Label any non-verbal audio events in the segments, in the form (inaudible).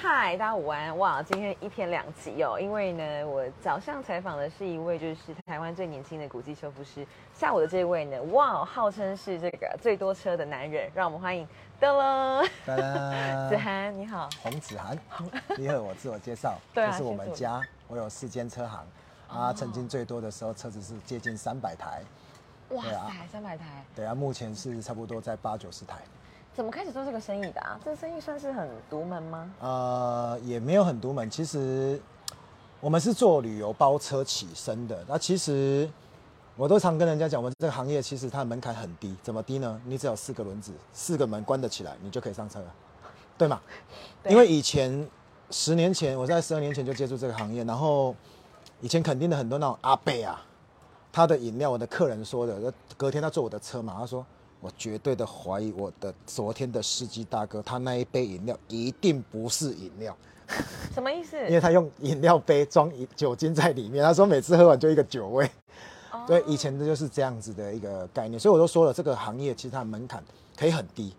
嗨，大家午安！哇，今天一天两集哦，因为呢，我早上采访的是一位就是台湾最年轻的古迹修复师，下午的这位呢，哇，号称是这个最多车的男人，让我们欢迎噔噔哒哒子涵，你好。洪子涵，你好，我自我介绍，(laughs) 对啊这是我们家，我有四间车行，啊，曾经最多的时候车子是接近三百台，哇三百台，对啊，目前是差不多在八九十台，怎么开始做这个生意的啊？这个生意算是很独门吗？呃，也没有很独门，其实我们是做旅游包车起身的，那其实我都常跟人家讲，我们这个行业其实它的门槛很低，怎么低呢？你只有四个轮子，四个门关得起来，你就可以上车了，对吗？因为以前十年前，我在十二年前就接触这个行业，然后以前肯定的很多那种阿伯啊，他的饮料，我的客人说的，隔天他坐我的车嘛，他说我绝对的怀疑我的昨天的司机大哥，他那一杯饮料一定不是饮料，什么意思？(laughs) 因为他用饮料杯装饮酒精在里面，他说每次喝完就一个酒味。哦对，以前的就是这样子的一个概念，所以我都说了，这个行业其实它的门槛可以很低，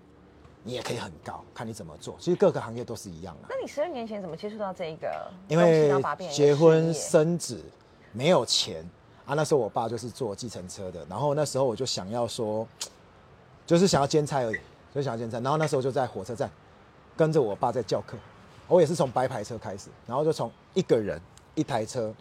你也可以很高，看你怎么做。其实各个行业都是一样的。那你十二年前怎么接触到这一个因为结婚生子没有钱啊，那时候我爸就是做计程车的，然后那时候我就想要说，就是想要兼差而已，就想要兼差。然后那时候就在火车站跟着我爸在教课，我也是从白牌车开始，然后就从一个人一台车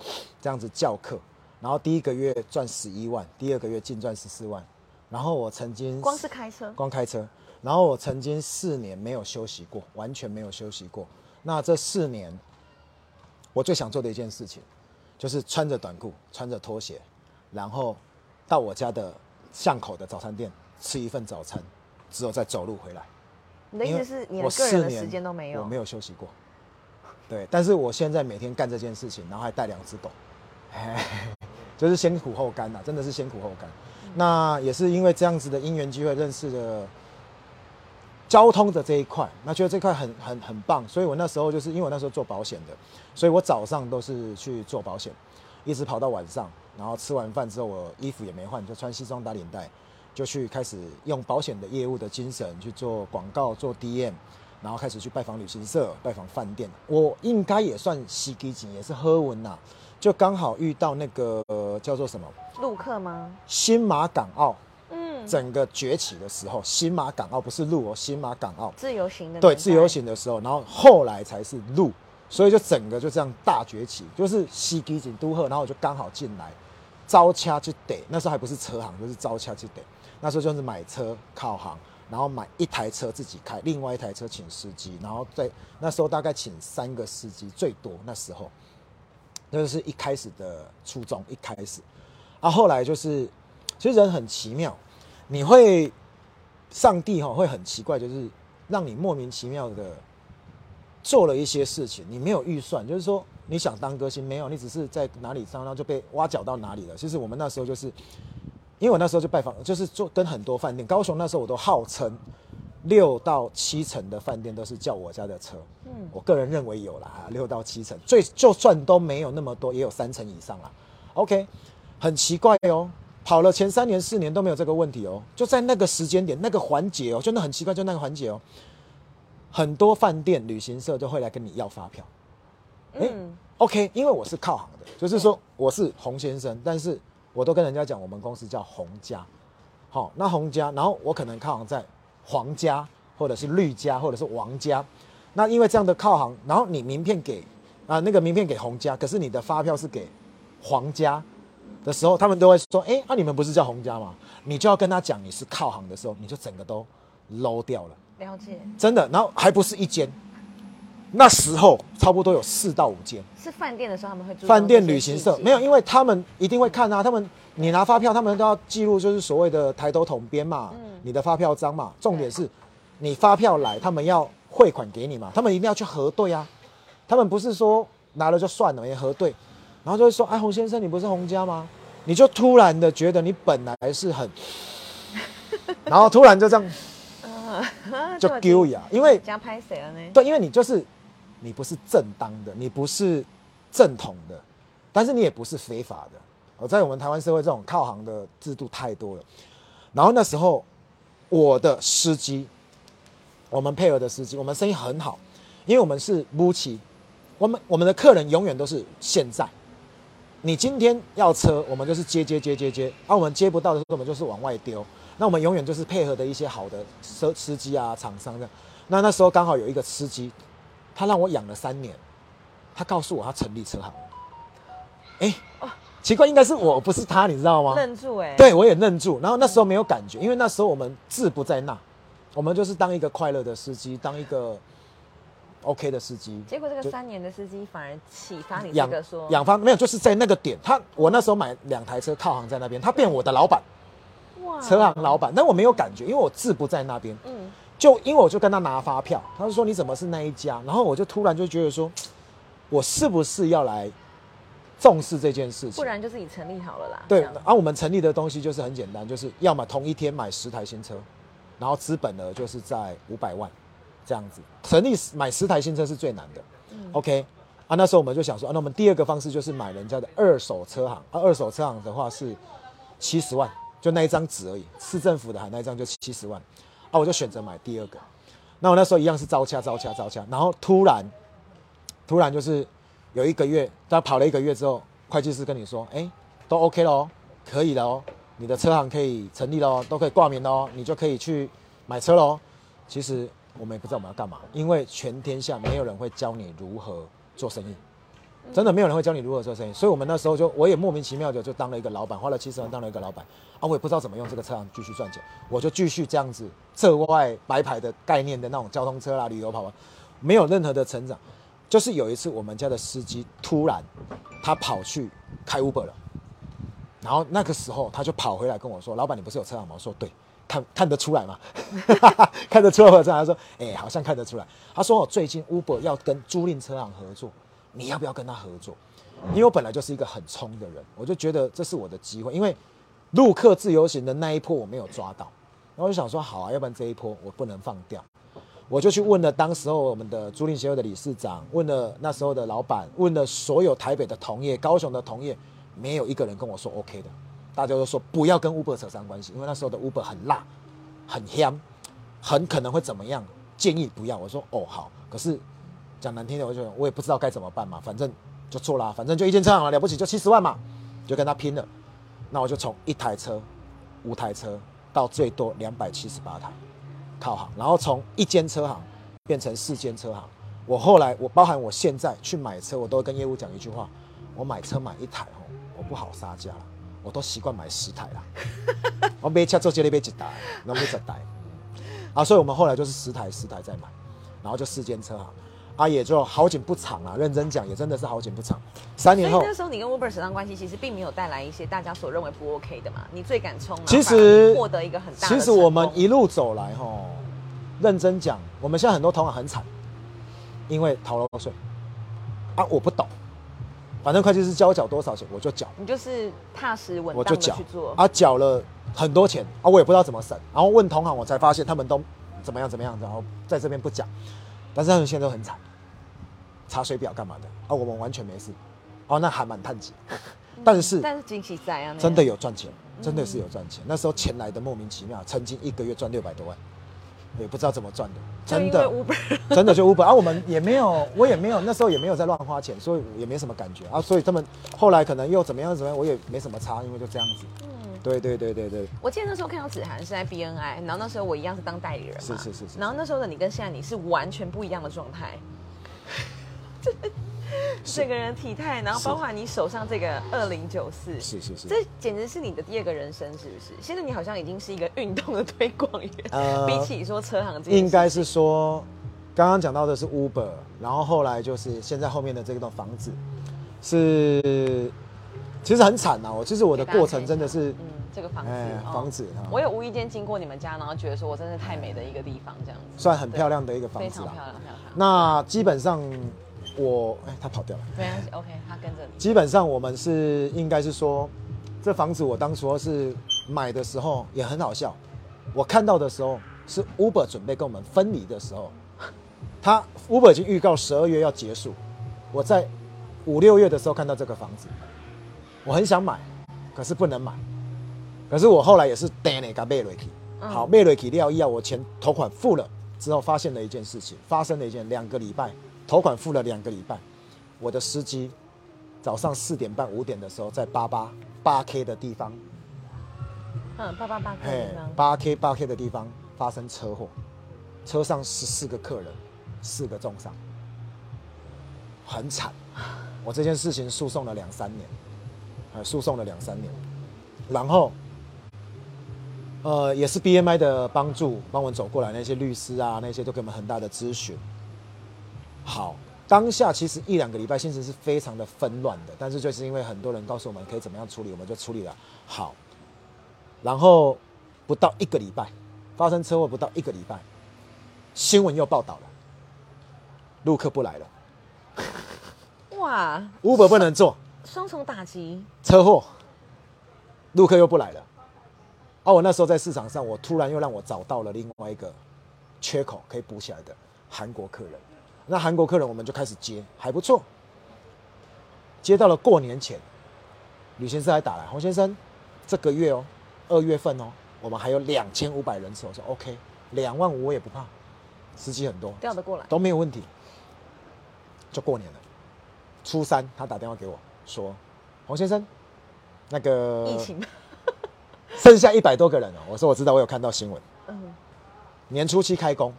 这样子教课，然后第一个月赚十一万，第二个月净赚十四万，然后我曾经光是开车，光开车。然后我曾经四年没有休息过，完全没有休息过。那这四年，我最想做的一件事情，就是穿着短裤、穿着拖鞋，然后到我家的巷口的早餐店吃一份早餐，之后再走路回来。你的意思是你我的个人的时间都没有？我没有休息过。对，但是我现在每天干这件事情，然后还带两只狗，嘿 (laughs) 就是先苦后甘呐、真的是先苦后甘。那也是因为这样子的因缘机会认识了交通的这一块，那觉得这块很很很棒，所以我那时候就是因为我那时候做保险的，所以我早上都是去做保险，一直跑到晚上，然后吃完饭之后我衣服也没换，就穿西装打领带，就去开始用保险的业务的精神去做广告、做 DM，然后开始去拜访旅行社、拜访饭店。我应该也算西基景，也是喝文呐，就刚好遇到那个、呃、叫做什么？陆客吗？新马港澳。嗯，整个崛起的时候，新马港澳不是路哦，新马港澳。自由行的对自由，行的时候，然后后来才是路，所以就整个就这样大崛起，就是西基景都赫，然后我就刚好进来，招掐就得，那时候还不是车行，就是招掐就得，那时候就是买车靠行，然后买一台车自己开，另外一台车请司机，然后在那时候大概请三个司机最多，那时候，那就是一开始的初衷，一开始，啊，后来就是，其实人很奇妙，你会，上帝哈、会很奇怪，就是让你莫名其妙的做了一些事情，你没有预算，就是说你想当歌星没有，你只是在哪里上，然后就被挖角到哪里了。其实我们那时候就是，因为我那时候就拜访，就是做跟很多饭店，高雄那时候我都号称六到七成的饭店都是叫我家的车，嗯，我个人认为有啦，六到七成，最就算都没有那么多，也有三成以上啦。OK，很奇怪哦，跑了前三年四年都没有这个问题哦，就在那个时间点那个环节哦，真的很奇怪，就那个环节哦，很多饭店旅行社就会来跟你要发票。诶嗯，OK，因为我是靠行的，就是说我是洪先生，但是我都跟人家讲我们公司叫红家，好，那红家，然后我可能靠行在皇家或者是绿家或者是王家，那因为这样的靠行，然后你名片给啊那个名片给红家，可是你的发票是给皇家的时候，他们都会说，哎、啊你们不是叫红家吗？你就要跟他讲你是靠行的时候，你就整个都 low 掉了。了解，真的，然后还不是一间，那时候差不多有四到五间。是饭店的时候他们会注重饭店旅行社，没有，因为他们一定会看啊，他们你拿发票，他们都要记录，就是所谓的抬头统编嘛，嗯。你的发票章嘛，重点是你发票来，他们要汇款给你嘛，他们一定要去核对啊，他们不是说拿了就算了，也核对，然后就会说，哎，洪先生，你不是洪家吗？你就突然的觉得你本来是很，(laughs) 然后突然就这样 (laughs) 就丢呀，因为加拍谁了呢？对，因为你就是你不是正当的，你不是正统的，但是你也不是非法的。我在我们台湾社会这种靠行的制度太多了。然后那时候我的司机，我们配合的司机，我们生意很好，因为我们是乌期，我们我们的客人永远都是现在。你今天要车，我们就是接接接接接，啊，我们接不到的时候，我们就是往外丢。那我们永远就是配合的一些好的车司机啊、厂商的。那那时候刚好有一个司机，他让我养了三年，他告诉我他成立车行。哎、奇怪，应该是我不是他，你知道吗？愣住哎、对，我也愣住。然后那时候没有感觉，因为那时候我们志不在那，我们就是当一个快乐的司机，当一个 OK 的司机。结果这个三年的司机反而启发你这养个说，养方没有，就是在那个点，他我那时候买两台车套行在那边，他变我的老板，哇车行老板，但我没有感觉，因为我志不在那边。嗯，就因为我就跟他拿发票，他就说你怎么是那一家，然后我就突然就觉得说，(tsk) 我是不是要来重视这件事情不？然就自己成立好了啦。对，这样然后我们成立的东西就是很简单，就是要么同一天买十台新车，然后资本额就是在五百万这样子。成立买十台新车是最难的、o k 啊，那时候我们就想说，啊，那我们第二个方式就是买人家的二手车行，啊，二手车行的话是七十万，就那一张纸而已，市政府的哈那一张就七十万，啊，我就选择买第二个。那我那时候一样是招掐招掐招掐，然后突然突然就是有一个月，他跑了一个月之后，会计师跟你说，哎、都 OK 了哦，可以了哦，你的车行可以成立了哦，都可以挂名了哦，你就可以去买车了哦。其实我们也不知道我们要干嘛，因为全天下没有人会教你如何做生意，真的没有人会教你如何做生意。所以我们那时候就，我也莫名其妙的就当了一个老板，花了七十万当了一个老板啊，我也不知道怎么用这个车行继续赚钱，我就继续这样子涉外白牌的概念的那种交通车啦、旅游跑啊，没有任何的成长。就是有一次我们家的司机突然他跑去开 Uber 了，然后那个时候他就跑回来跟我说：“老板，你不是有车行吗？”我说：“对。”看看得出来吗？看得出来我有车行。他说：“哎、好像看得出来。”他说：“我最近 Uber 要跟租赁车行合作，你要不要跟他合作？”因为我本来就是一个很冲的人，我就觉得这是我的机会，因为陆客自由行的那一波我没有抓到，然后我就想说好啊，要不然这一波我不能放掉，我就去问了当时候我们的租赁协会的理事长，问了那时候的老板，问了所有台北的同业、高雄的同业，没有一个人跟我说 OK 的，大家都说不要跟 Uber 扯上关系，因为那时候的 Uber 很辣、很香，很可能会怎么样，建议不要。我说哦好，可是讲难听点，我就我也不知道该怎么办嘛，反正就做啦，反正就一间车行了，了不起就七十万嘛，就跟他拼了。那我就从一台车、五台车到最多两百七十八台靠行，然后从一间车行变成四间车行。我后来我包含我现在去买车，我都跟业务讲一句话：我买车买一台哦，我不好杀价了，我都习惯买十台啦。(laughs) 我买车做这里买一台，然后买十台啊，所以我们后来就是十台十台再买，然后就四间车行。啊，也就好景不长啊，认真讲也真的是好景不长。三年后，那时候你跟 Uber 扯上关系，其实并没有带来一些大家所认为不 OK 的嘛。你最敢冲，其实获得一个很大的其实我们一路走来哈，认真讲，我们现在很多同行很惨，因为逃漏税啊，我不懂，反正会计师交我缴多少钱我就缴，你就是踏实稳当的去做。啊，缴了很多钱啊，我也不知道怎么省，然后问同行，我才发现他们都怎么样怎么样，然后在这边不讲，但是他们现在都很惨，查水表干嘛的？啊，我们完全没事，哦，那还蛮叹气，(laughs) 但是但是惊喜在啊，真的有赚钱，真的是有赚钱。那时候钱来的莫名其妙，曾经一个月赚六百多万，也不知道怎么赚的，真的。(laughs) 真的就五百啊，我们也没有，我也没有，那时候也没有在乱花钱，所以也没什么感觉。啊。所以他们后来可能又怎么样怎么样，我也没什么差，因为就这样子。嗯。对对对对对，我记得那时候看到子涵是在 BNI，然后那时候我一样是当代理人嘛，是是是是。然后那时候的你跟现在你是完全不一样的状态，(laughs) 这个人体态，然后包括你手上这个二零九四，是是是。这简直是你的第二个人生，是不是？现在你好像已经是一个运动的推广员，呃比起说车行这应该是说，刚刚讲到的是 Uber，然后后来就是现在后面的这栋房子，是其实很惨啊。我其实我的过程真的是，嗯，这个房子，房子啊我有无意间经过你们家，然后觉得说我真是太美的一个地方，这样子，算很漂亮的一个房子啦。常漂亮，非常漂亮。那基本上我哎，他跑掉了。没关系，OK，他跟着你。基本上我们是应该是说，这房子我当初是买的时候也很好笑。我看到的时候是 Uber 准备跟我们分离的时候，他 Uber 已经预告十二月要结束，我在五六月的时候看到这个房子，我很想买，可是不能买。可是我后来也是等你给买回去，嗯好买回去了以后，我钱头款付了，之后发现了一件事情，发生了一件两个礼拜，头款付了两个礼拜，我的司机早上四点半五点的时候在八八八 K 的地方，嗯，八八八 K 的地方，八 K 八 K 的地方发生车祸，车上十四个客人，四个重伤，很惨。我这件事情诉讼了两三年，呃，诉讼了两三年，然后，呃，也是 BMI 的帮助，帮我们走过来那些律师啊，那些都给我们很大的咨询。好，当下其实一两个礼拜心情是非常的纷乱的，但是就是因为很多人告诉我们可以怎么样处理，我们就处理了。好，然后不到一个礼拜，发生车祸不到一个礼拜，新闻又报道了，陆客不来了哇，，Uber 不能做，双重打击，车祸，陆客又不来了。哦、我那时候在市场上，我突然又让我找到了另外一个缺口可以补起来的韩国客人。那韩国客人我们就开始接，还不错。接到了过年前，吕先生还打来，洪先生，这个月哦，二月份哦，我们还有两千五百人次。我说 OK，两万五我也不怕，司机很多，调得过来，都没有问题。就过年了，初三他打电话给我说，洪先生，那个疫情，(laughs) 剩下一百多个人哦。我说我知道，我有看到新闻。嗯，年初七开工，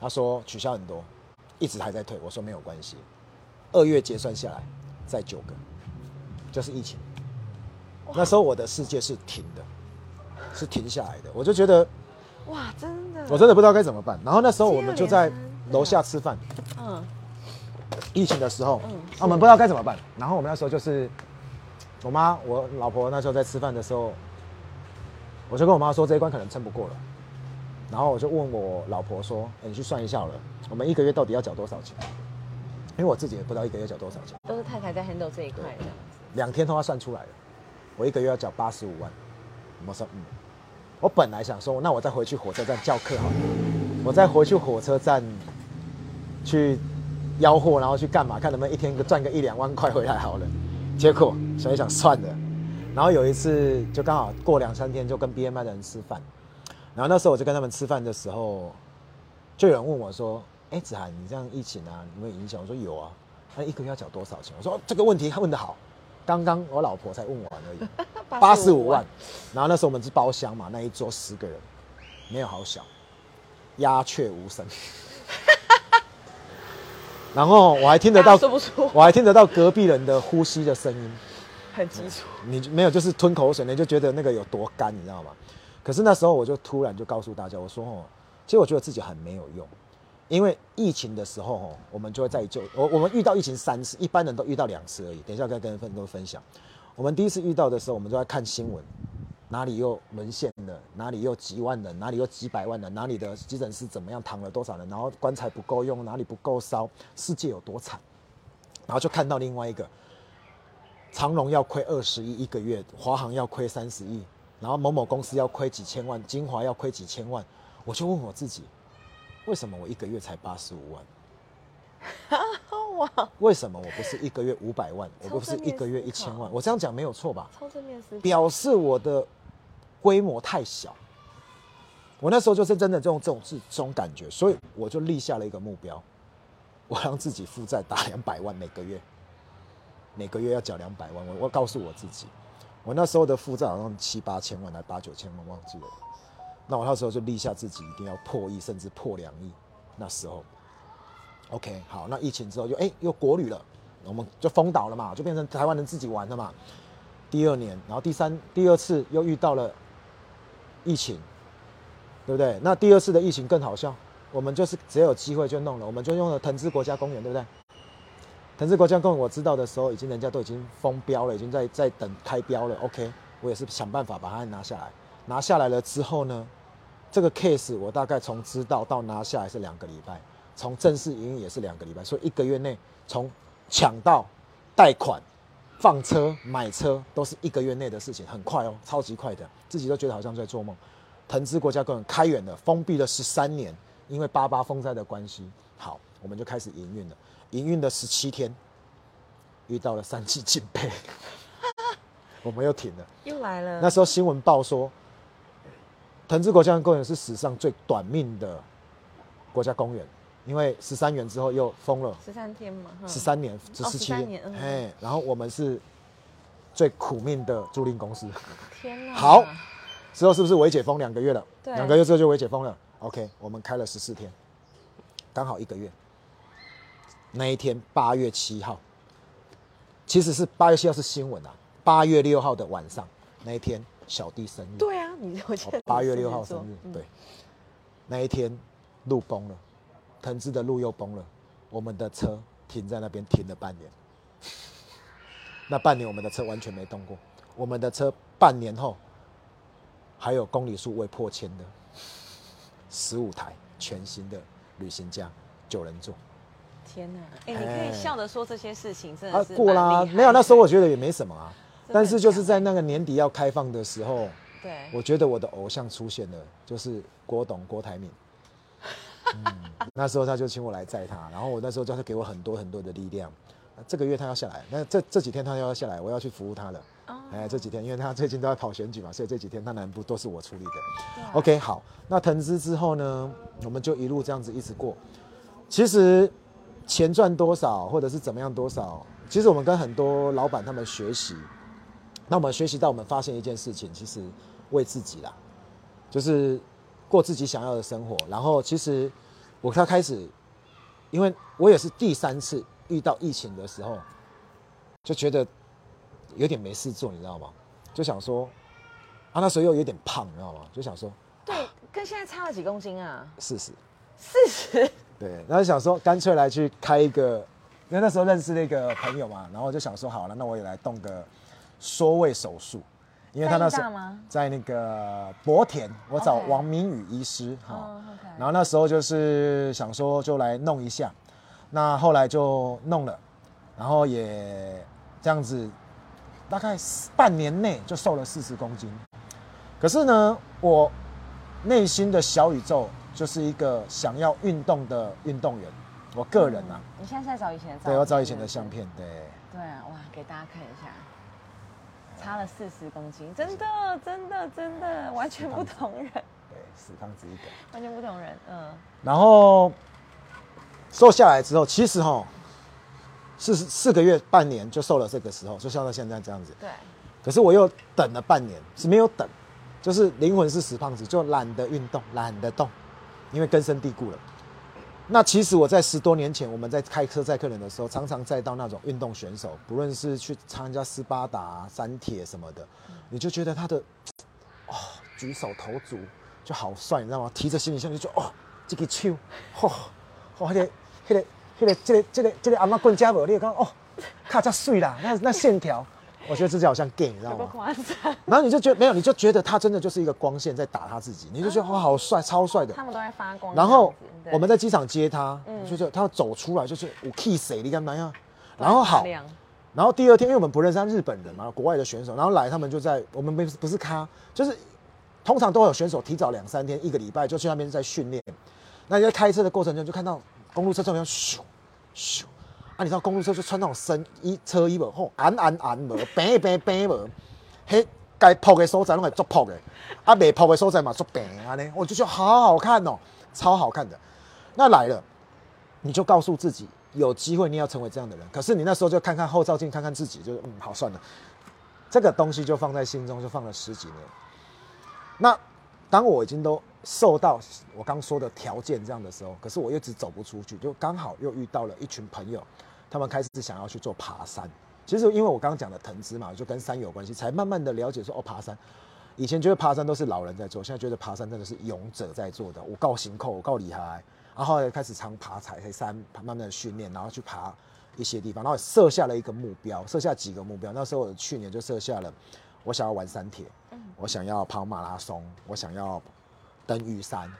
他说取消很多，一直还在退。我说没有关系，二月结算下来再九个，就是疫情。那时候我的世界是停的，是停下来的。我就觉得哇，真的，我真的不知道该怎么办。然后那时候我们就在楼下吃饭，嗯，疫情的时候，嗯啊我们不知道该怎么办。然后我们那时候就是，我妈我老婆那时候在吃饭的时候，我就跟我妈说这一关可能撑不过了。然后我就问我老婆说：“哎你去算一下好了，我们一个月到底要缴多少钱？”因为我自己也不知道一个月缴多少钱，都是太太在 handle 这一块这样子，两天都要算出来了。我一个月要缴八十五万，我说嗯，我本来想说，那我再回去火车站叫客好了，我再回去火车站去吆喝，然后去干嘛？看能不能一天赚个一两万块回来好了。结果想一想算了，然后有一次就刚好过两三天就跟 BMI 的人吃饭，然后那时候我就跟他们吃饭的时候，就有人问我说：“哎、子涵，你这样疫情啊，有没有影响？”我说有啊，他一个月要缴多少钱？我说、哦这个问题问得好，刚刚我老婆才问完而已。(laughs) 八十五万，然后那时候我们是包厢嘛，那一桌十个人，没有好小，鸦雀无声。(laughs) 然后我还听得到我还听得到隔壁人的呼吸的声音。很基础，你没有就是吞口水，你就觉得那个有多干，你知道吗？可是那时候我就突然就告诉大家，我说哦，其实我觉得自己很没有用，因为疫情的时候哦，我们就会在就我我们遇到疫情三次，一般人都遇到两次而已。等一下再跟分都分享。我们第一次遇到的时候，我们就在看新闻，哪里又沦陷了，哪里又几万人，哪里又几百万人，哪里的急诊室怎么样，躺了多少人，然后棺材不够用，哪里不够烧，世界有多惨，然后就看到另外一个。长隆要亏二十亿一个月，华航要亏三十亿，然后某某公司要亏几千万，金华要亏几千万，我就问我自己，为什么我一个月才八十五万？哇，(laughs) 为什么我不是一个月五百万？我不是一个月一千万？我这样讲没有错吧？超正面思考，表示我的规模太小。我那时候就是真的这种这种是这种感觉，所以我就立下了一个目标，我让自己负债达两百万每个月，每个月要缴两百万。我我告诉我自己，我那时候的负债好像七八千万，还八九千万，忘记了。那我那时候就立下自己一定要破亿，甚至破两亿。那时候，OK，好，那疫情之后就哎、又国旅了，我们就封岛了嘛，就变成台湾人自己玩了嘛。第二年，然后第三第二次又遇到了疫情，对不对？那第二次的疫情更好笑，我们就是只有机会就弄了，我们就用了藤枝国家公园，对不对？藤枝国家公园我知道的时候，已经人家都已经封标了，已经在在等开标了。OK，我也是想办法把它拿下来。拿下来了之后呢，这个 case 我大概从知道到拿下来是两个礼拜，从正式营运也是两个礼拜，所以一个月内从抢到贷款放车、买车都是一个月内的事情，很快哦，超级快的，自己都觉得好像在做梦。藤枝国家公园开园了，封闭了十三年，因为八八风灾的关系，好，我们就开始营运了。营运了十七天，遇到了三级警备，(laughs) 我们又停了。又来了，那时候新闻报说，藤枝国家公园是史上最短命的国家公园，因为十三元之后又封了十三天嘛，十三年，十七13年嗯，然后我们是最苦命的租赁公司，天哪！好之后是不是微解封两个月了？对两个月之后就微解封了。OK，我们开了十四天，刚好一个月。那一天八月七号，其实是八月七号是新闻啊，八月六号的晚上那一天小弟生日，对啊，你我记得哦八月六号生日，嗯。对，那一天路崩了，藤枝的路又崩了，我们的车停在那边停了半年，那半年我们的车完全没动过，我们的车半年后还有公里数未破千的十五台全新的旅行家九人座天哪！哎，你可哎以笑着说这些事情，真啊的是过啦，没有那时候我觉得也没什么啊，但是就是在那个年底要开放的时候。对，我觉得我的偶像出现了，就是郭董郭台铭。(laughs) 嗯，那时候他就请我来载他，然后我那时候叫他给我很多很多的力量。啊这个月他要下来，那这这几天他要下来，我要去服务他了。哦哎，这几天因为他最近都在跑选举嘛，所以这几天他南部都是我处理的。OK，好，那腾资之后呢，我们就一路这样子一直过。其实钱赚多少，或者是怎么样多少，其实我们跟很多老板他们学习，那我们学习到，我们发现一件事情，其实为自己啦，就是过自己想要的生活。然后其实我他开始，因为我也是第三次遇到疫情的时候，就觉得有点没事做，你知道吗？就想说，啊那时候又有点胖，你知道吗？就想说对，跟现在差了几公斤啊？四十。四十。对，然后想说干脆来去开一个，因为那时候认识那个朋友嘛，然后就想说好了，那我也来动个缩胃手术，因为他那时候在那个博田，我找王明宇医师哈，然后那时候就是想说就来弄一下，那后来就弄了，然后也这样子，大概半年内就瘦了四十公斤，可是呢，我内心的小宇宙就是一个想要运动的运动员，我个人啊，你现在在找以前的照片？对我找以前的相片，对，对。啊，哇，给大家看一下，差了四十公斤，真的，真的，真的，完全不同人，对，死胖子一个。完全不同人，嗯，然后瘦下来之后，其实哈，四四个月、半年就瘦了这个时候，就像到现在这样子。对，可是我又等了半年，是没有等，就是灵魂是死胖子，就懒得运动，懒得动，因为根深蒂固了。那其实我在十多年前，我们在开车载客人的时候，常常载到那种运动选手，不论是去参加斯巴达、三铁什么的，你就觉得他的哦举手投足就好帅，你知道吗？提着行李箱就说哦，这个手，嚯、哦，哦，那个、那个、那个、这个、这个、这个阿妈棍家无，你讲哦，卡加水啦，那那线条，我觉得自己好像 gay，你知道吗？然后你就觉得没有，你就觉得他真的就是一个光线在打他自己，你就觉得哇，好帅，超帅的。他们都在发光。然后我们在机场接他，嗯就觉得他走出来就是我 kiss 谁，你干嘛呀？然后好然后第二天，因为我们不认识他日本人嘛，国外的选手，然后来他们就在我们不是不是咖，就是通常都有选手提早两三天、一个礼拜就去那边在训练。那你在开车的过程中就看到公路车这边咻咻啊，你知道公路车就穿那种深衣车衣无，吼暗暗暗无，平平平无，嘿该破的所在拢会足破的，啊未破的所在嘛足平安尼，我就觉得好好看哦，超好看的。那来了，你就告诉自己，有机会你要成为这样的人。可是你那时候就看看后照镜，看看自己，就嗯，好算了，这个东西就放在心中，就放了十几年。那当我已经都受到我刚说的条件这样的时候，可是我一直走不出去，就刚好又遇到了一群朋友，他们开始想要去做爬山。其实因为我刚刚讲的藤枝嘛，就跟山有关系，才慢慢的了解说哦，爬山。以前觉得爬山都是老人在做，现在觉得爬山真的是勇者在做的。我告行扣，我告厉害。然后后来开始常爬彩彩山，慢慢的训练，然后去爬一些地方，然后设下了一个目标，设下几个目标。那时候我去年就设下了，我想要玩山铁，我想要跑马拉松，我想要登玉山，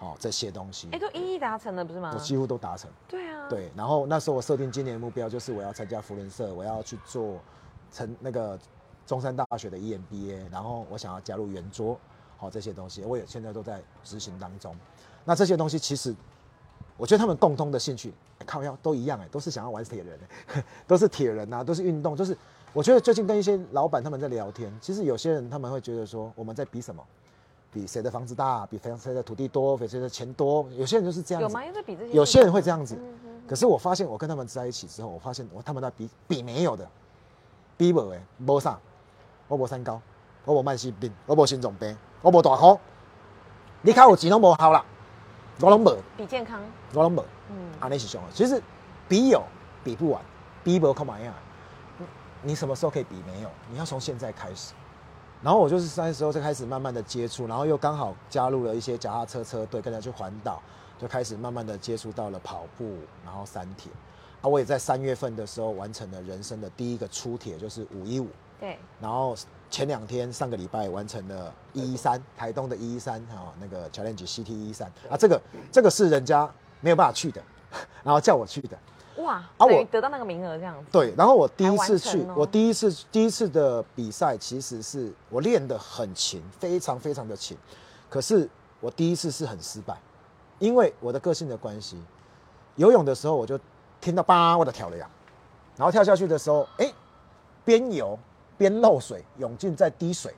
哦这些东西哎，，都一一达成了，不是吗我？几乎都达成。对啊，，对，然后那时候我设定今年的目标就是我要参加福伦社，我要去做成那个中山大学的 E EMBA，然后我想要加入圆桌，好、这些东西我也现在都在执行当中。那这些东西其实我觉得他们共通的兴趣，哎靠腰都一样哎，都是想要玩铁人哎，(laughs) 都是铁人呐、都是运动，就是我觉得最近跟一些老板他们在聊天，其实有些人他们会觉得说我们在比什么？比谁的房子大，比谁的土地多，比谁的钱多。有些人就是这样子，有吗？有在比这些？有些人会这样子。可是我发现，我跟他们在一起之后，我发现我他们在比比没有的，比无的，无啥，我无三高，我无慢性病，我无心脏病，我无大哭，你看有钱拢无好啦，我拢无，比健康，我拢无，嗯，安尼是上好。其实比有比不完，比无看嘛样？你什么时候可以比没有？你要从现在开始。然后我就是那时候就开始慢慢的接触，然后又刚好加入了一些脚踏车车队，跟着去环岛，就开始慢慢的接触到了跑步，然后三铁。啊，我也在三月份的时候完成了人生的第一个出铁，就是五一五。对，然后前两天上个礼拜完成了一一三，台东的一一三哈，那个 challenge CT 一三啊，这个这个是人家没有办法去的，(laughs) 然后叫我去的。哇，啊我得到那个名额这样子，对，然后我第一次去哦，我第一次第一次的比赛，其实是我练得很勤，非常非常的勤，可是我第一次是很失败，因为我的个性的关系，游泳的时候我就听到叭我的跳了呀，然后跳下去的时候，哎，边游边漏水，泳镜在滴水，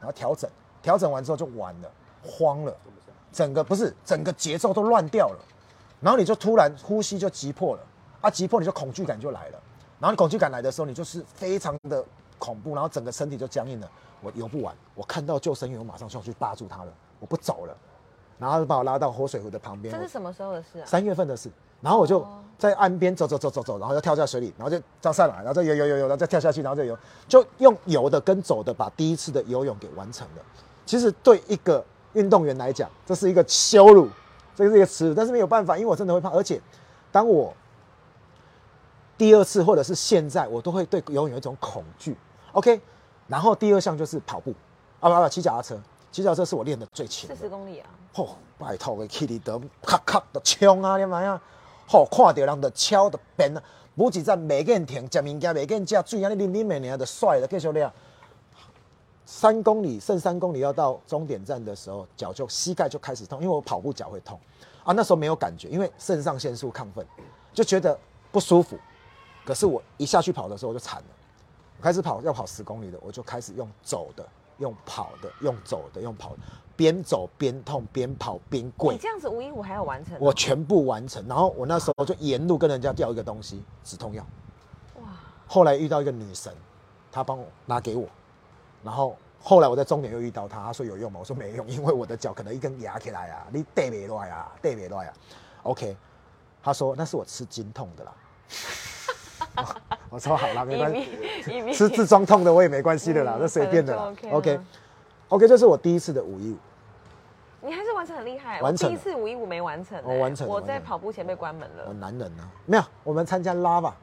然后调整，调整完之后就完了，慌了，整个不是整个节奏都乱掉了，然后你就突然呼吸就急迫了，啊，急迫你就恐惧感就来了，然后你恐惧感来的时候，你就是非常的恐怖，然后整个身体就僵硬了，我游不完，我看到救生员，我马上就要去扒住他了，我不走了，然后就把我拉到活水湖的旁边，我这是什么时候的事啊？三月份的事，然后我就哦。在岸边走走走走走，然后就跳下水里，然后就照上来，然后再游游游游，然后再跳下去，然后再游，就用游的跟走的把第一次的游泳给完成了。其实对一个运动员来讲，这是一个羞辱，这是一个耻辱，但是没有办法，因为我真的会怕，而且当我第二次或者是现在，我都会对游泳有一种恐惧。OK，然后第二项就是跑步，啊不不，骑脚踏车，骑脚踏车是我练的最勤四。十公里啊，吼、拜托个去里得咔咔的冲啊，你妈呀！吼、看到人就敲就变啊，无一站袂见停，食物件袂见食水，安尼啉啉的尔就帅了，继续练。三公里剩三公里要到终点站的时候，脚就膝盖就开始痛，因为我跑步脚会痛啊。那时候没有感觉，因为肾上腺素亢奋，就觉得不舒服。可是我一下去跑的时候我就惨了，我开始跑要跑十公里的，我就开始用走的，用跑的，用走的，用跑的，边走边痛，边跑边跪你，这样子五一五还要完成哦？我全部完成。然后我那时候就沿路跟人家要一个东西，止痛药。哇，后来遇到一个女神，她帮我拿给我，然后后来我在终点又遇到她，她说有用吗？我说没用，因为我的脚可能一根牙起来啊，你带没来啊，带没来啊。OK，她说那是我吃筋痛的啦。我说好啦，没关系，吃痔疮痛的我也没关系的啦，那随便的啦 OK，OK，OK，这是我第一次的五一五。你还是完成很厉害。完成第一次五一五没完成，我完成我在跑步前被关门了我。男人呢、没有，我们参加拉吧，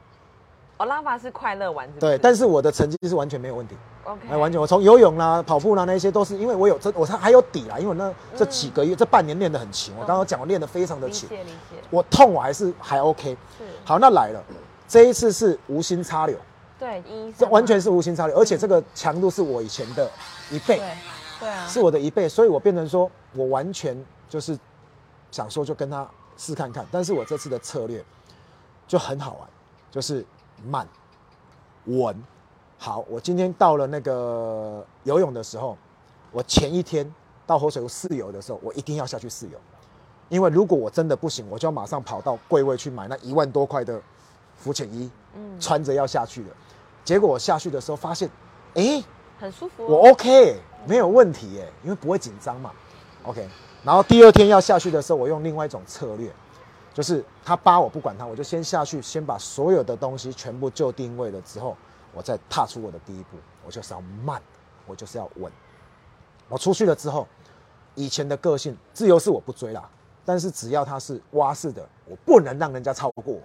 哦，拉法是快乐玩，是不对，但是我的成绩是完全没有问题。OK，完全，我从游泳啦、跑步啦那些都是因为我有这，我还有底啦，因为那这几个月、这半年练得很勤，我刚刚讲我练得非常的勤，我痛我还是还 OK。是，好，那来了，这一次是无心插柳，对一，这完全是无心插柳，而且这个强度是我以前的一倍，对对啊，是我的一倍，所以我变成说我完全就是想说就跟他试看看，但是我这次的策略就很好玩，就是慢、稳。好，我今天到了那个游泳的时候，我前一天到活水湖试游的时候，我一定要下去试游，因为如果我真的不行，我就要马上跑到柜位去买那一万多块的浮潜衣，嗯，穿着要下去的。结果我下去的时候发现，诶，很舒服哦。我 OK，没有问题耶，因为不会紧张嘛。OK，然后第二天要下去的时候，我用另外一种策略，就是他扒我不管他，我就先下去，先把所有的东西全部就定位了之后，我再踏出我的第一步，我就是要慢，我就是要稳。我出去了之后，以前的个性自由是我不追啦，但是只要他是蛙式的，我不能让人家超过我。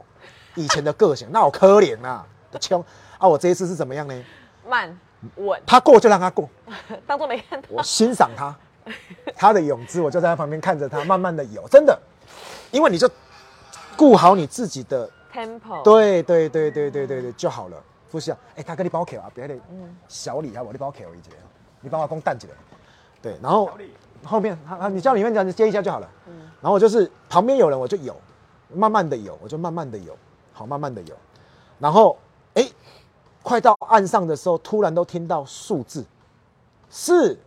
以前的个性，(laughs) 那我可怜呐，穷啊！我这一次是怎么样呢？慢稳，他过就让他过，(laughs) 当做没看到。我欣赏他，他的泳姿，我就在他旁边看着他慢慢的游，真的，因为你就顾好你自己的，tempo，，对对对对对对对就好了。不需要，哎、大哥你帮我 Q 啊，别的嗯，小李好不好？你帮我 Q 一节，你帮我公蛋起来，对，然后后面他他你叫里面讲你接一下就好了，嗯然后我就是旁边有人我就游，慢慢的游，我就慢慢的游，好慢慢的游，然后哎、快到岸上的时候，突然都听到数字四，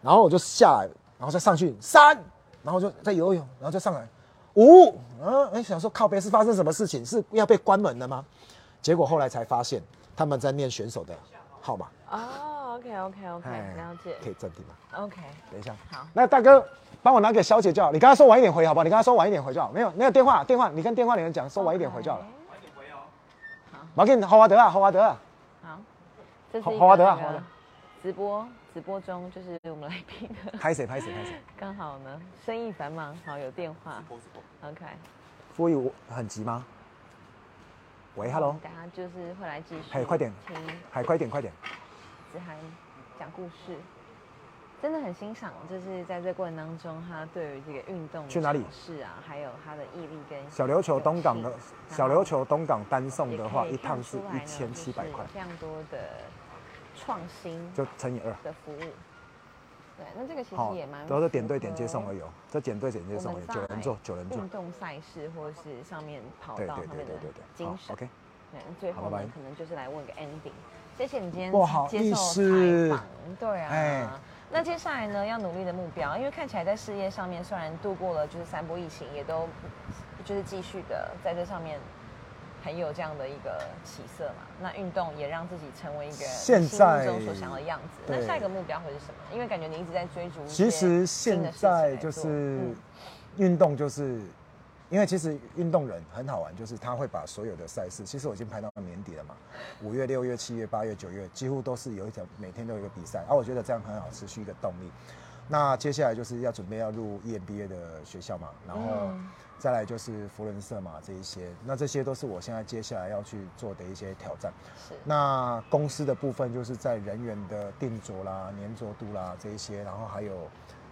然后我就下来，然后再上去三，然后就再游泳，然后再上来五，嗯，哎，想说靠背是发生什么事情？是要被关门了吗？结果后来才发现他们在念选手的号码。哦，OK OK OK，哎了解。可以暂停吗？，OK，等一下，好，那大哥帮我拿给小姐就好，你跟她说晚一点回好不好？你跟她说晚一点回就好，没有那个电话电话，你跟电话里面讲说晚一点回就好。了。OK。马给你豪华德啊，豪华德啊，好，这是好一好啊好啊个那个直播直播中，就是我们来宾的，拍谁拍谁拍谁，(laughs) 刚好呢，生意繁忙，好有电话，OK。所以我很急吗？喂，Hello，等下就是会来继续，嘿快点听。还快点快点，子涵讲故事，真的很欣赏，就是在这过程当中，他对于这个运动的去哪里尝试啊，还有他的毅力跟小琉球东港的小琉球东港单送的话，一趟是一千七百块就是，非常多的创新就乘以二。的服务。对，那这个其好实也蛮，都是点对点接送而已哦，这点对点接送而已，九人座九人座运，动赛事或是上面跑道上面的对对对对，精神。，OK，对，那最后呢可能就是来问个 ending。谢谢你今天不好意接受思采访。对啊，哎那接下来呢，要努力的目标，因为看起来在事业上面虽然度过了就是三波疫情，也都就是继续的在这上面很有这样的一个起色嘛。那运动也让自己成为一个现在中所想的样子。那下一个目标会是什么？因为感觉你一直在追逐其实现在就是嗯运动，就是因为其实运动人很好玩，就是他会把所有的赛事，其实我已经排到年底了嘛，五月、六月、七月、八月、九月，几乎都是有一条每天都有一个比赛，而、我觉得这样很好，持续一个动力。那接下来就是要准备要入 E EMBA 的学校嘛，然后嗯再来就是福伦社嘛这一些，那这些都是我现在接下来要去做的一些挑战。是那公司的部分就是在人员的定着啦、粘着度啦这一些，然后还有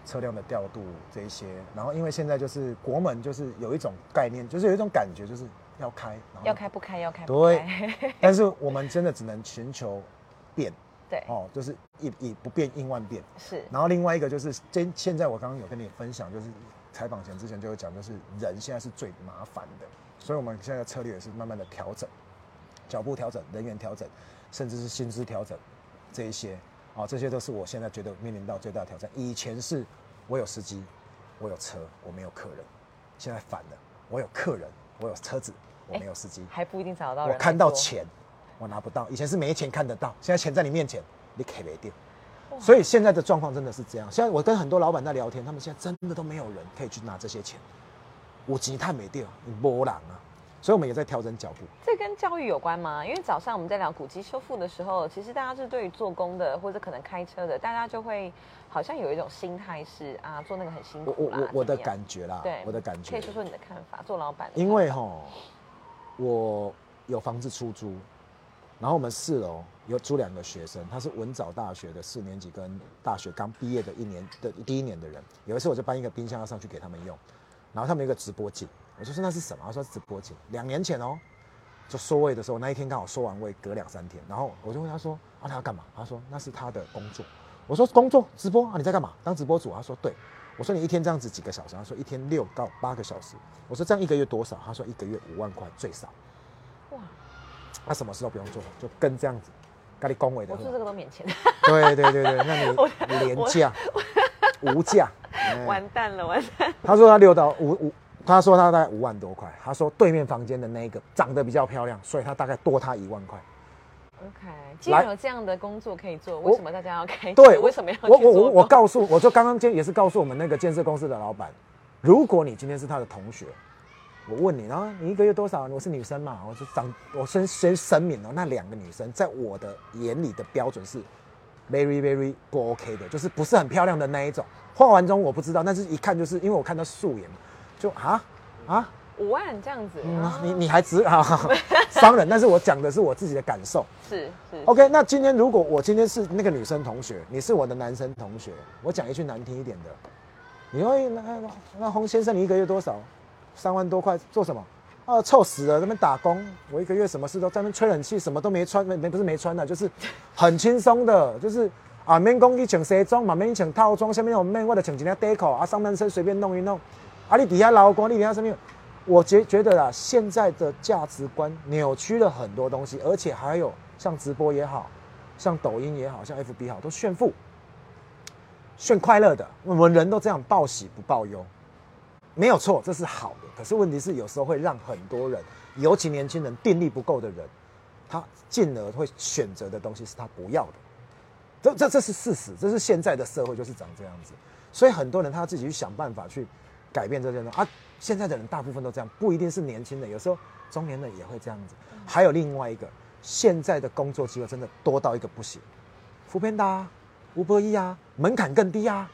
车辆的调度这一些，然后因为现在就是国门就是有一种概念，就是有一种感觉就是要开，然后要开不开，要开不对。(laughs) 但是我们真的只能寻求变对，哦，就是以以不变应万变。是然后另外一个就是现现在我刚刚有跟你分享，就是采访前之前就有讲，就是人现在是最麻烦的，所以我们现在的策略也是慢慢的调整，脚步调整、人员调整，甚至是薪资调整这一些啊，这些都是我现在觉得面临到最大的挑战。以前是我有司机，我有车，我没有客人，现在反了，我有客人，我有车子，我没有司机。还不一定找得到人我看到做钱，我拿不到。以前是没钱看得到，现在钱在你面前，你给没掉。所以现在的状况真的是这样。现在我跟很多老板在聊天，他们现在真的都没有人可以去拿这些钱，我吉他没掉，你波浪啊。所以我们也在调整脚步。这跟教育有关吗？因为早上我们在聊古籍修复的时候，其实大家是对于做工的或者可能开车的，大家就会好像有一种心态是啊，做那个很辛苦啦。我我我的感觉啦，对我的感觉可以，说说你的看法，做老板。因为哈，我有房子出租，然后我们四楼有租两个学生，他是文藻大学的四年级跟大学刚毕业的一年的第一年的人。有一次我就搬一个冰箱要上去给他们用，然后他们有一个直播镜，我就说那是什么？他说直播镜，两年前哦，就收位的时候，那一天刚好收完位，隔两三天，然后我就问他说啊他要干嘛？他说那是他的工作。我说工作直播啊你在干嘛？当直播主？他说对。我说你一天这样子几个小时？他说一天六到八个小时。我说这样一个月多少？他说一个月五万块最少。哇，他什么事都不用做，就跟这样子，咖喱恭维的我。做这个都免钱，对对对对，那你 (laughs) 廉价无价。(laughs) 哎完蛋了，完蛋。他说他六到五五，他说他大概五万多块。他说对面房间的那一个长得比较漂亮，所以他大概多他一万块。OK，既然有这样的工作可以做，为什么大家要开车？对，(laughs) 为什么要去我我我我告诉，我就刚刚今也是告诉我们那个建设公司的老板，如果你今天是他的同学，我问你，然后你一个月多少？我是女生嘛，我就长，我先先声明哦，那两个女生在我的眼里的标准是 very very 不 OK 的，就是不是很漂亮的那一种。化完妆我不知道，但是一看就是因为我看到素颜，就啊啊，五万这样子，嗯啊你你还只啊 (laughs) 商人，但是我讲的是我自己的感受。是是 OK，那今天如果我今天是那个女生同学，你是我的男生同学，我讲一句难听一点的，你会那那那洪先生你一个月多少？三万多块做什么？啊，臭死了！那边打工，我一个月什么事都在那边吹冷气，什么都没穿，没没不是没穿的，就是很轻松的，就是啊，免讲你穿西装嘛，免穿套装，下面我免我的穿一件 deco 啊，上半身随便弄一弄，啊，你底下劳工，你底下什么？我觉觉得啦，现在的价值观扭曲了很多东西，而且还有像直播也好，像抖音也好，像 FB 好，都炫富。炫快乐的，我们人都这样，报喜不报忧，没有错，这是好的。可是问题是，有时候会让很多人，尤其年轻人定力不够的人，他进而会选择的东西是他不要的。这这这是事实，这是现在的社会就是长这样子。所以很多人他自己去想办法去改变这些东西啊。现在的人大部分都这样，不一定是年轻的，有时候中年人也会这样子。还有另外一个，现在的工作机会真的多到一个不行，扶贫的。五百一啊，门槛更低啊，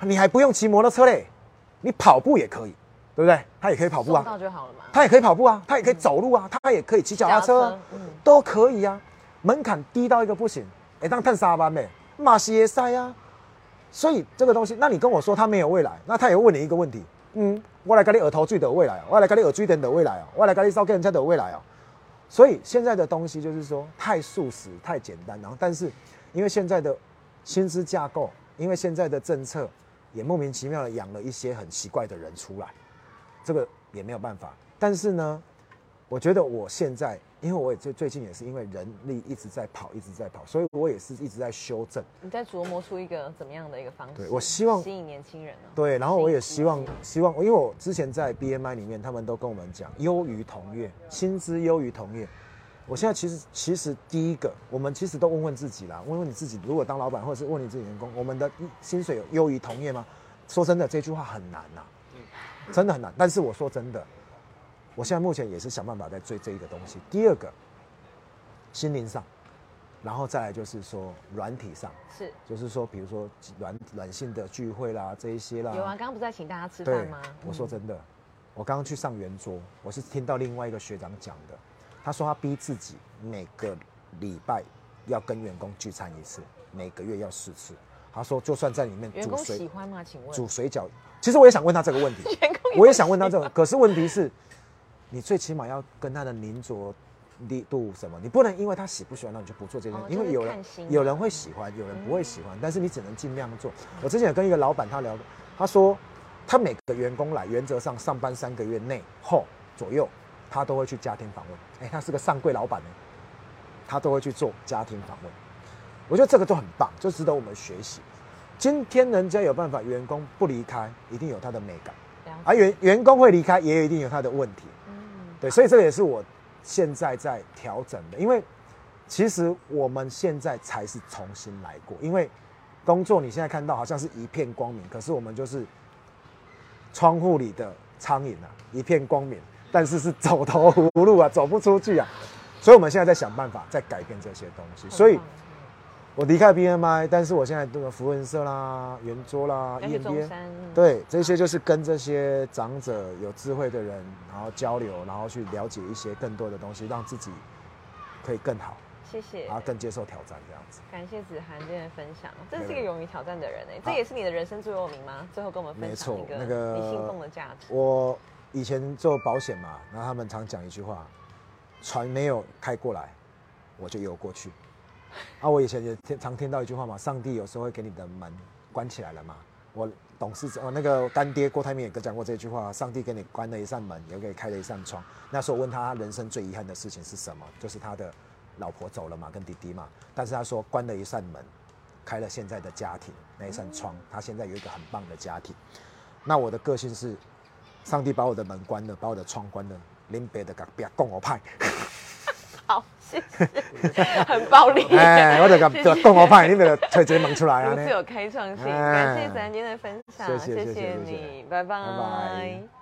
你还不用骑摩托车嘞，你跑步也可以，对不对？他也可以跑步啊，到就好了嘛。他也可以跑步啊，他也可以走路啊，他也可以骑脚踏车，都可以啊。门槛低到一个不行，哎，当探沙班呗，马西耶塞啊。所以这个东西，那你跟我说他没有未来，那他也问你一个问题，嗯，我来跟你耳头最的未来，我来跟你耳追点的未来哦，我来跟你烧给人家的未来哦。所以现在的东西就是说太素食、太简单，然后但是因为现在的。薪资架构，因为现在的政策也莫名其妙的养了一些很奇怪的人出来，这个也没有办法。但是呢，我觉得我现在，因为我也最最近也是因为人力一直在跑，一直在跑，所以我也是一直在修正。你在琢磨出一个怎么样的一个方式？对我希望吸引年轻人呢？对，然后我也希望希望，因为我之前在 BMI 里面，他们都跟我们讲，优于同业，薪资优于同业。我现在其实其实第一个，我们其实都问问自己啦，问问你自己，如果当老板或者是问你自己员工，我们的薪水有优于同业吗？说真的，这句话很难呐，真的很难。但是我说真的，我现在目前也是想办法在追这一个东西。第二个，心灵上，然后再来就是说软体上，是，就是说比如说软软性的聚会啦，这一些啦。有啊，刚刚不是在请大家吃饭吗？我说真的，我刚刚去上圆桌，我是听到另外一个学长讲的。他说他逼自己每个礼拜要跟员工聚餐一次，每个月要四次。他说就算在里面煮水，喜欢吗？请问煮水饺，其实我也想问他这个问题。(laughs) 我也想问他这个，可是问题是，你最起码要跟他的粘着力度什么？你不能因为他喜不喜欢，那你就不做这件事。因为有人有人会喜欢，有人不会喜欢，但是你只能尽量做。我之前有跟一个老板他聊，他说他每个员工来，原则上上班三个月内后左右。他都会去家庭访问，哎，他是个上柜老板呢，他都会去做家庭访问，我觉得这个都很棒，就值得我们学习。今天人家有办法，员工不离开，一定有他的美感，而员员工会离开，也一定有他的问题。所以这个也是我现在在调整的，因为其实我们现在才是重新来过，因为工作你现在看到好像是一片光明，可是我们就是窗户里的苍蝇啊，一片光明。但是是走投无路啊，走不出去啊，所以我们现在在想办法，在改变这些东西。所以，我离开 BMI，但是我现在这个福文社啦、圆桌啦、EMBA，对，这些就是跟这些长者、有智慧的人，然后交流，然后去了解一些更多的东西，让自己可以更好。谢谢。然后更接受挑战这样子。感谢子涵今天的分享，这是一个勇于挑战的人哎，这也是你的人生座右铭吗？最后跟我们分享一个你信奉的价值。我。以前做保险嘛，然后他们常讲一句话：船没有开过来，我就游过去。(laughs) 啊，我以前也听常听到一句话嘛，上帝有时候会给你的门关起来了嘛。我董事长，哦那个干爹郭台铭也跟讲过这句话：上帝给你关了一扇门，也给你开了一扇窗。那时候问他人生最遗憾的事情是什么，就是他的老婆走了嘛，跟弟弟嘛。但是他说关了一扇门，开了现在的家庭那一扇窗，他现在有一个很棒的家庭。那我的个性是。上帝把我的门关了，把我的窗关了，林北的隔壁共我派。(laughs) 好，(laughs) 很暴力。哎，我就讲共我派，你别推这门出来啊！如此有开创性，感谢三今天的分享，谢谢你，拜拜。